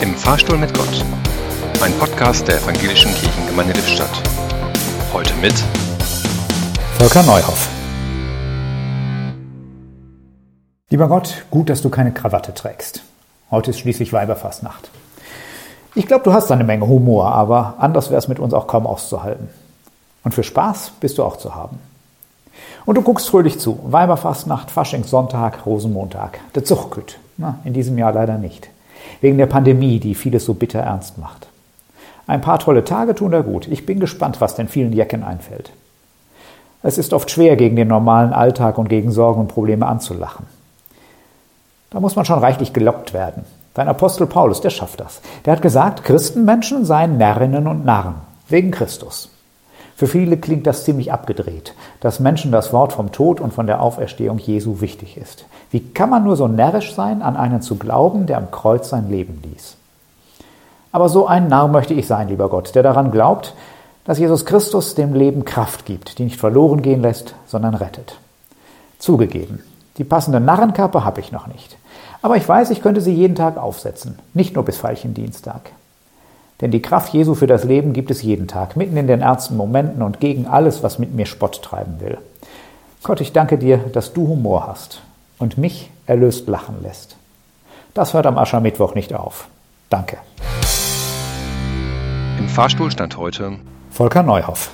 Im Fahrstuhl mit Gott. Ein Podcast der Evangelischen Kirchengemeinde Lippstadt. Heute mit Volker Neuhoff. Lieber Gott, gut, dass du keine Krawatte trägst. Heute ist schließlich Weiberfastnacht. Ich glaube, du hast eine Menge Humor, aber anders wäre es mit uns auch kaum auszuhalten. Und für Spaß bist du auch zu haben. Und du guckst fröhlich zu. Weiberfastnacht, Faschingssonntag, Rosenmontag. Der Zuchtküt. Na, in diesem Jahr leider nicht. Wegen der Pandemie, die vieles so bitter ernst macht. Ein paar tolle Tage tun da gut. Ich bin gespannt, was den vielen Jecken einfällt. Es ist oft schwer, gegen den normalen Alltag und gegen Sorgen und Probleme anzulachen. Da muss man schon reichlich gelockt werden. Dein Apostel Paulus, der schafft das. Der hat gesagt, Christenmenschen seien Närrinnen und Narren. Wegen Christus. Für viele klingt das ziemlich abgedreht, dass Menschen das Wort vom Tod und von der Auferstehung Jesu wichtig ist. Wie kann man nur so närrisch sein, an einen zu glauben, der am Kreuz sein Leben ließ? Aber so ein Narr möchte ich sein, lieber Gott, der daran glaubt, dass Jesus Christus dem Leben Kraft gibt, die nicht verloren gehen lässt, sondern rettet. Zugegeben, die passende Narrenkappe habe ich noch nicht. Aber ich weiß, ich könnte sie jeden Tag aufsetzen, nicht nur bis Veilchendienstag. Denn die Kraft Jesu für das Leben gibt es jeden Tag, mitten in den ernsten Momenten und gegen alles, was mit mir Spott treiben will. Gott, ich danke dir, dass du Humor hast und mich erlöst lachen lässt. Das hört am Aschermittwoch nicht auf. Danke. Im Fahrstuhl stand heute Volker Neuhoff.